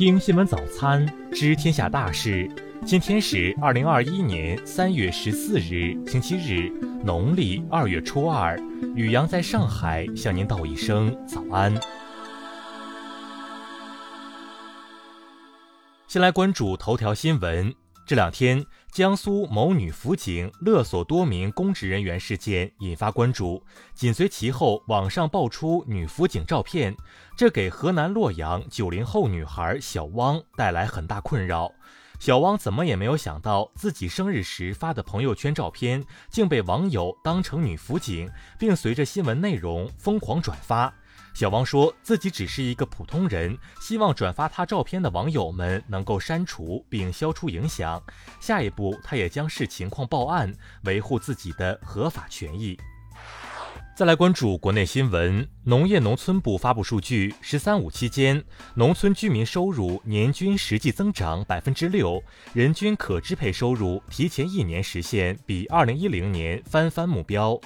听新闻早餐，知天下大事。今天是二零二一年三月十四日，星期日，农历二月初二。雨阳在上海向您道一声早安。先来关注头条新闻。这两天，江苏某女辅警勒索多名公职人员事件引发关注，紧随其后，网上爆出女辅警照片，这给河南洛阳九零后女孩小汪带来很大困扰。小汪怎么也没有想到，自己生日时发的朋友圈照片，竟被网友当成女辅警，并随着新闻内容疯狂转发。小汪说自己只是一个普通人，希望转发他照片的网友们能够删除并消除影响。下一步，他也将视情况报案，维护自己的合法权益。再来关注国内新闻，农业农村部发布数据，“十三五”期间，农村居民收入年均实际增长百分之六，人均可支配收入提前一年实现比二零一零年翻番目标。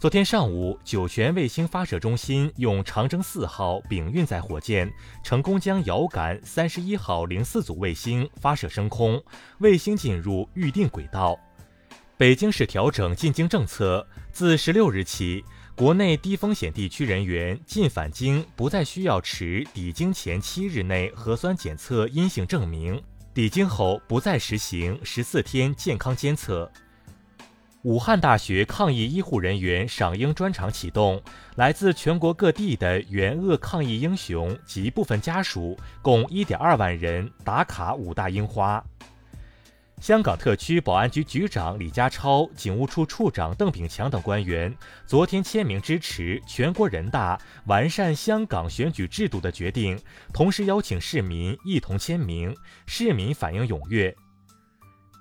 昨天上午，酒泉卫星发射中心用长征四号丙运载火箭成功将遥感三十一号零四组卫星发射升空，卫星进入预定轨道。北京市调整进京政策，自十六日起，国内低风险地区人员进返京不再需要持抵京前七日内核酸检测阴性证明，抵京后不再实行十四天健康监测。武汉大学抗疫医护人员赏樱专场启动，来自全国各地的援鄂抗疫英雄及部分家属共1.2万人打卡五大樱花。香港特区保安局局长李家超、警务处处长邓炳强等官员昨天签名支持全国人大完善香港选举制度的决定，同时邀请市民一同签名，市民反应踊跃。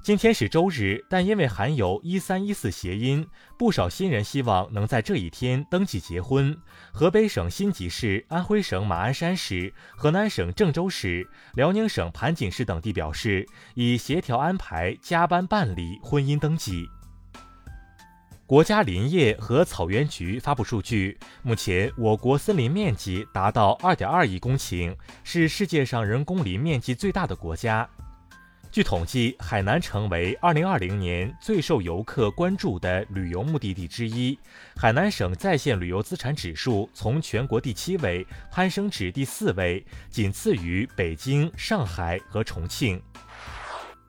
今天是周日，但因为含有一三一四谐音，不少新人希望能在这一天登记结婚。河北省辛集市、安徽省马鞍山市、河南省郑州市、辽宁省盘锦市等地表示，已协调安排加班办理婚姻登记。国家林业和草原局发布数据，目前我国森林面积达到二点二亿公顷，是世界上人工林面积最大的国家。据统计，海南成为2020年最受游客关注的旅游目的地之一。海南省在线旅游资产指数从全国第七位攀升至第四位，仅次于北京、上海和重庆。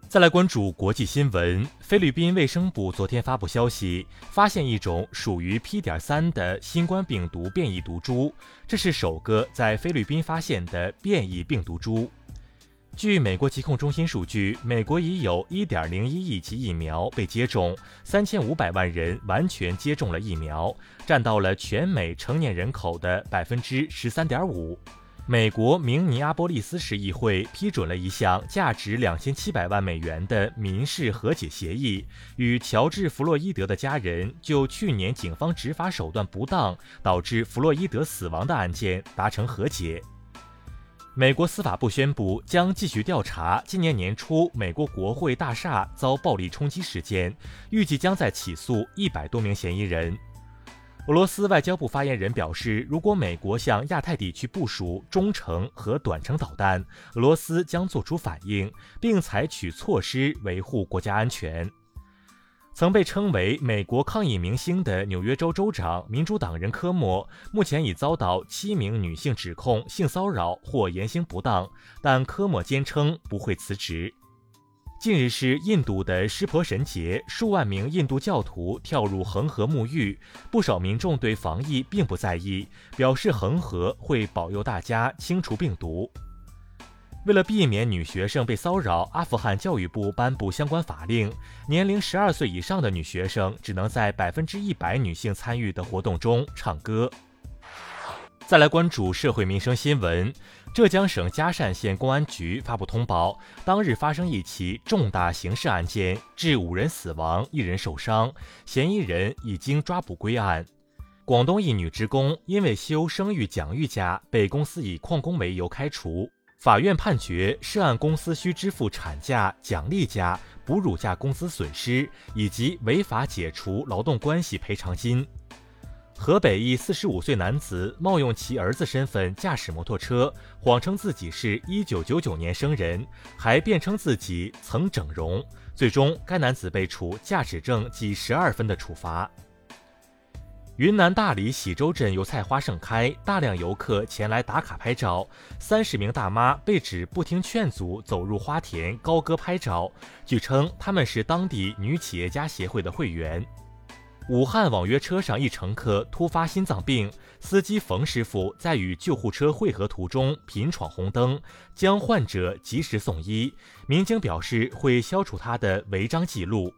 再来关注国际新闻，菲律宾卫生部昨天发布消息，发现一种属于 P. 点三的新冠病毒变异毒株，这是首个在菲律宾发现的变异病毒株。据美国疾控中心数据，美国已有1.01亿剂疫苗被接种，3500万人完全接种了疫苗，占到了全美成年人口的13.5%。美国明尼阿波利斯市议会批准了一项价值2700万美元的民事和解协议，与乔治·弗洛伊德的家人就去年警方执法手段不当导致弗洛伊德死亡的案件达成和解。美国司法部宣布将继续调查今年年初美国国会大厦遭暴力冲击事件，预计将在起诉一百多名嫌疑人。俄罗斯外交部发言人表示，如果美国向亚太地区部署中程和短程导弹，俄罗斯将做出反应，并采取措施维护国家安全。曾被称为美国抗议明星的纽约州州长民主党人科莫，目前已遭到七名女性指控性骚扰或言行不当，但科莫坚称不会辞职。近日是印度的湿婆神节，数万名印度教徒跳入恒河沐浴，不少民众对防疫并不在意，表示恒河会保佑大家清除病毒。为了避免女学生被骚扰，阿富汗教育部颁布相关法令，年龄十二岁以上的女学生只能在百分之一百女性参与的活动中唱歌。再来关注社会民生新闻，浙江省嘉善县公安局发布通报，当日发生一起重大刑事案件，致五人死亡，一人受伤，嫌疑人已经抓捕归案。广东一女职工因为休生育奖育假，被公司以旷工为由开除。法院判决涉案公司需支付产假、奖励假、哺乳假工资损失以及违法解除劳动关系赔偿金。河北一四十五岁男子冒用其儿子身份驾驶摩托车，谎称自己是一九九九年生人，还辩称自己曾整容。最终，该男子被处驾驶证记十二分的处罚。云南大理喜洲镇油菜花盛开，大量游客前来打卡拍照。三十名大妈被指不听劝阻，走入花田高歌拍照。据称，他们是当地女企业家协会的会员。武汉网约车上一乘客突发心脏病，司机冯师傅在与救护车汇合途中频闯红灯，将患者及时送医。民警表示会消除他的违章记录。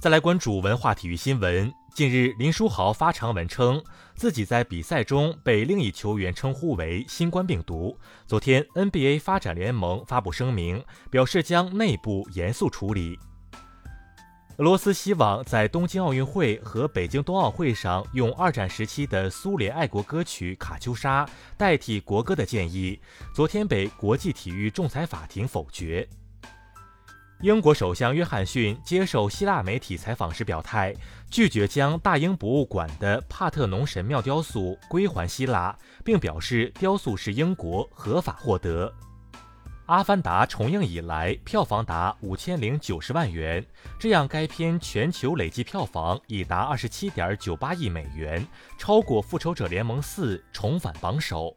再来关注文化体育新闻。近日，林书豪发长文称自己在比赛中被另一球员称呼为“新冠病毒”。昨天，NBA 发展联盟发布声明，表示将内部严肃处理。俄罗斯希望在东京奥运会和北京冬奥会上用二战时期的苏联爱国歌曲《卡秋莎》代替国歌的建议，昨天被国际体育仲裁法庭否决。英国首相约翰逊接受希腊媒体采访时表态，拒绝将大英博物馆的帕特农神庙雕塑归还希腊，并表示雕塑是英国合法获得。《阿凡达》重映以来，票房达五千零九十万元，这样该片全球累计票房已达二十七点九八亿美元，超过《复仇者联盟四》，重返榜首。